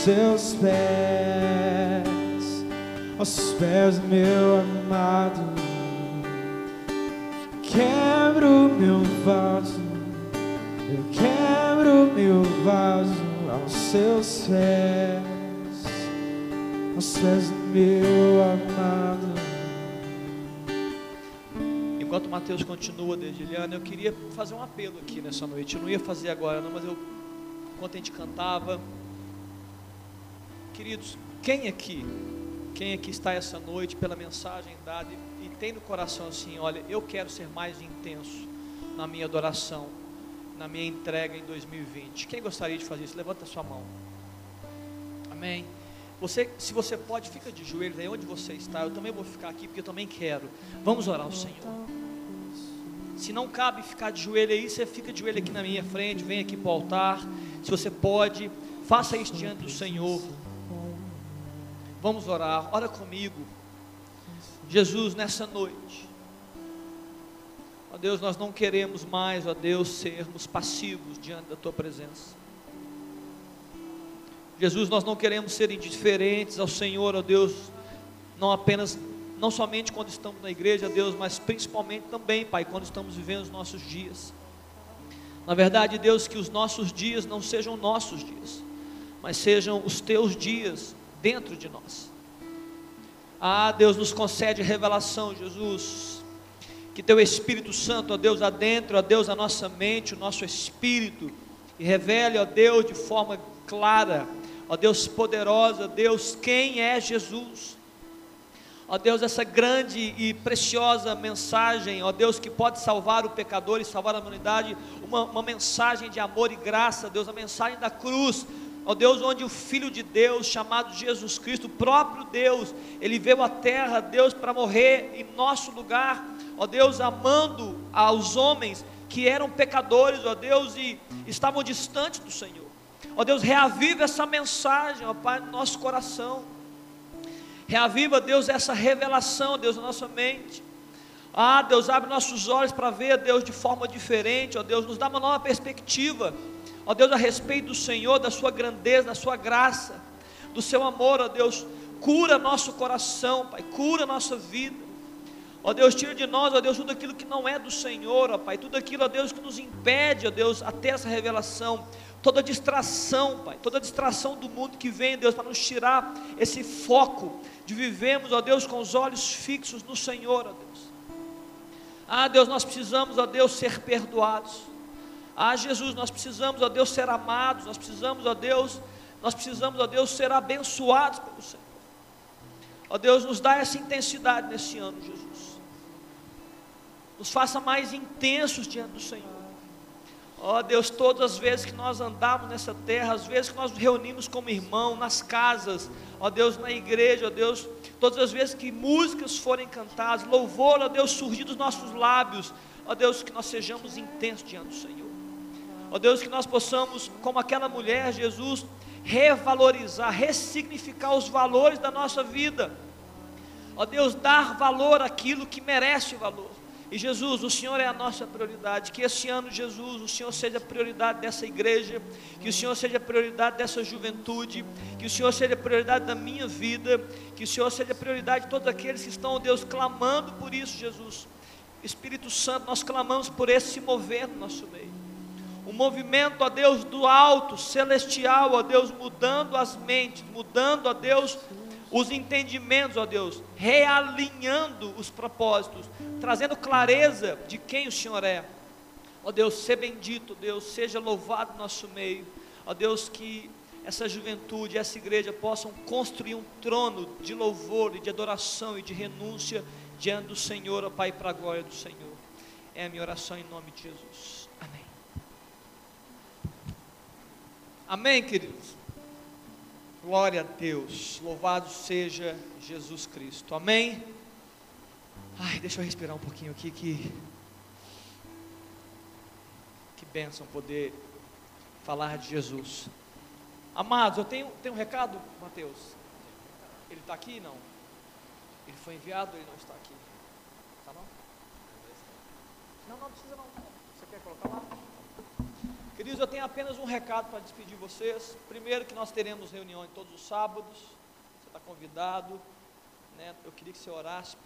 seus pés, aos pés do meu amado. Quebro meu vaso, eu quebro meu vaso aos seus pés, aos pés do meu amado. Enquanto Mateus continua, dedilhando, eu queria fazer um apelo aqui nessa noite. Eu não ia fazer agora, não, mas eu, enquanto a gente cantava, queridos, quem aqui, quem aqui está essa noite pela mensagem dada e, e tem no coração assim, olha, eu quero ser mais intenso na minha adoração, na minha entrega em 2020. Quem gostaria de fazer isso? Levanta a sua mão. Amém. Você, se você pode, fica de joelhos aí onde você está. Eu também vou ficar aqui porque eu também quero. Vamos orar ao Senhor. Se não cabe ficar de joelho aí, você fica de joelho aqui na minha frente, vem aqui para o altar. Se você pode, faça isso diante do Senhor. Vamos orar, ora comigo. Jesus, nessa noite, ó Deus, nós não queremos mais, ó Deus, sermos passivos diante da Tua presença. Jesus, nós não queremos ser indiferentes ao Senhor, ó Deus, não apenas, não somente quando estamos na igreja, Deus, mas principalmente também, Pai, quando estamos vivendo os nossos dias. Na verdade, Deus, que os nossos dias não sejam nossos dias, mas sejam os teus dias dentro de nós. Ah, Deus, nos concede revelação, Jesus. Que teu Espírito Santo, ó Deus, adentre, ó Deus, a nossa mente, o nosso espírito, e revele, ó Deus, de forma clara, ó Deus poderosa, Deus, quem é Jesus. Ó Deus, essa grande e preciosa mensagem, ó Deus, que pode salvar o pecador e salvar a humanidade, uma, uma mensagem de amor e graça, Deus, a mensagem da cruz, ó Deus, onde o Filho de Deus, chamado Jesus Cristo, próprio Deus, ele veio à terra, Deus, para morrer em nosso lugar, ó Deus, amando aos homens que eram pecadores, ó Deus, e estavam distantes do Senhor. Ó Deus, reaviva essa mensagem, ó Pai, no nosso coração. Reaviva, Deus, essa revelação, Deus, na nossa mente. Ah, Deus, abre nossos olhos para ver, Deus, de forma diferente, ó Deus, nos dá uma nova perspectiva, ó Deus, a respeito do Senhor, da Sua grandeza, da Sua graça, do Seu amor, ó Deus, cura nosso coração, Pai, cura nossa vida. Ó Deus, tira de nós, ó Deus, tudo aquilo que não é do Senhor, ó Pai, tudo aquilo, ó Deus, que nos impede, ó Deus, a ter essa revelação, toda distração, Pai, toda distração do mundo que vem, Deus, para nos tirar esse foco de vivemos, ó Deus, com os olhos fixos no Senhor, ó Deus. Ah, Deus, nós precisamos, ó Deus, ser perdoados. Ah, Jesus, nós precisamos, ó Deus, ser amados, nós precisamos, ó Deus, nós precisamos, ó Deus, ser abençoados pelo Senhor. Ó Deus, nos dá essa intensidade nesse ano, Jesus. Nos faça mais intensos diante do Senhor. Ó Deus, todas as vezes que nós andamos nessa terra, as vezes que nós nos reunimos como irmão, nas casas, ó Deus, na igreja, ó Deus, todas as vezes que músicas forem cantadas, louvor, ó Deus, surgir dos nossos lábios, ó Deus, que nós sejamos intensos diante do Senhor. Ó Deus, que nós possamos, como aquela mulher, Jesus, revalorizar, ressignificar os valores da nossa vida. Ó Deus, dar valor àquilo que merece valor E Jesus, o Senhor é a nossa prioridade. Que esse ano, Jesus, o Senhor seja a prioridade dessa igreja, que o Senhor seja a prioridade dessa juventude, que o Senhor seja a prioridade da minha vida, que o Senhor seja a prioridade de todos aqueles que estão, Deus, clamando por isso, Jesus. Espírito Santo, nós clamamos por esse mover no nosso meio. Um movimento, ó Deus, do alto, celestial, ó Deus, mudando as mentes, mudando, ó Deus, os entendimentos, ó Deus, realinhando os propósitos, trazendo clareza de quem o Senhor é. Ó Deus, seja bendito, Deus, seja louvado no nosso meio. Ó Deus, que essa juventude, essa igreja possam construir um trono de louvor e de adoração e de renúncia diante do Senhor, ó Pai, para a glória do Senhor. É a minha oração em nome de Jesus. Amém. Queridos. Glória a Deus, louvado seja Jesus Cristo, amém? Ai, deixa eu respirar um pouquinho aqui, que, que bênção poder falar de Jesus. Amados, eu tenho, tenho um recado, Mateus. Ele está aqui? Não. Ele foi enviado ele não está aqui? Está não? Não, não precisa não. Você quer colocar lá? Queridos, eu tenho apenas um recado para despedir vocês. Primeiro, que nós teremos reuniões todos os sábados. Você está convidado. Né? Eu queria que você orasse por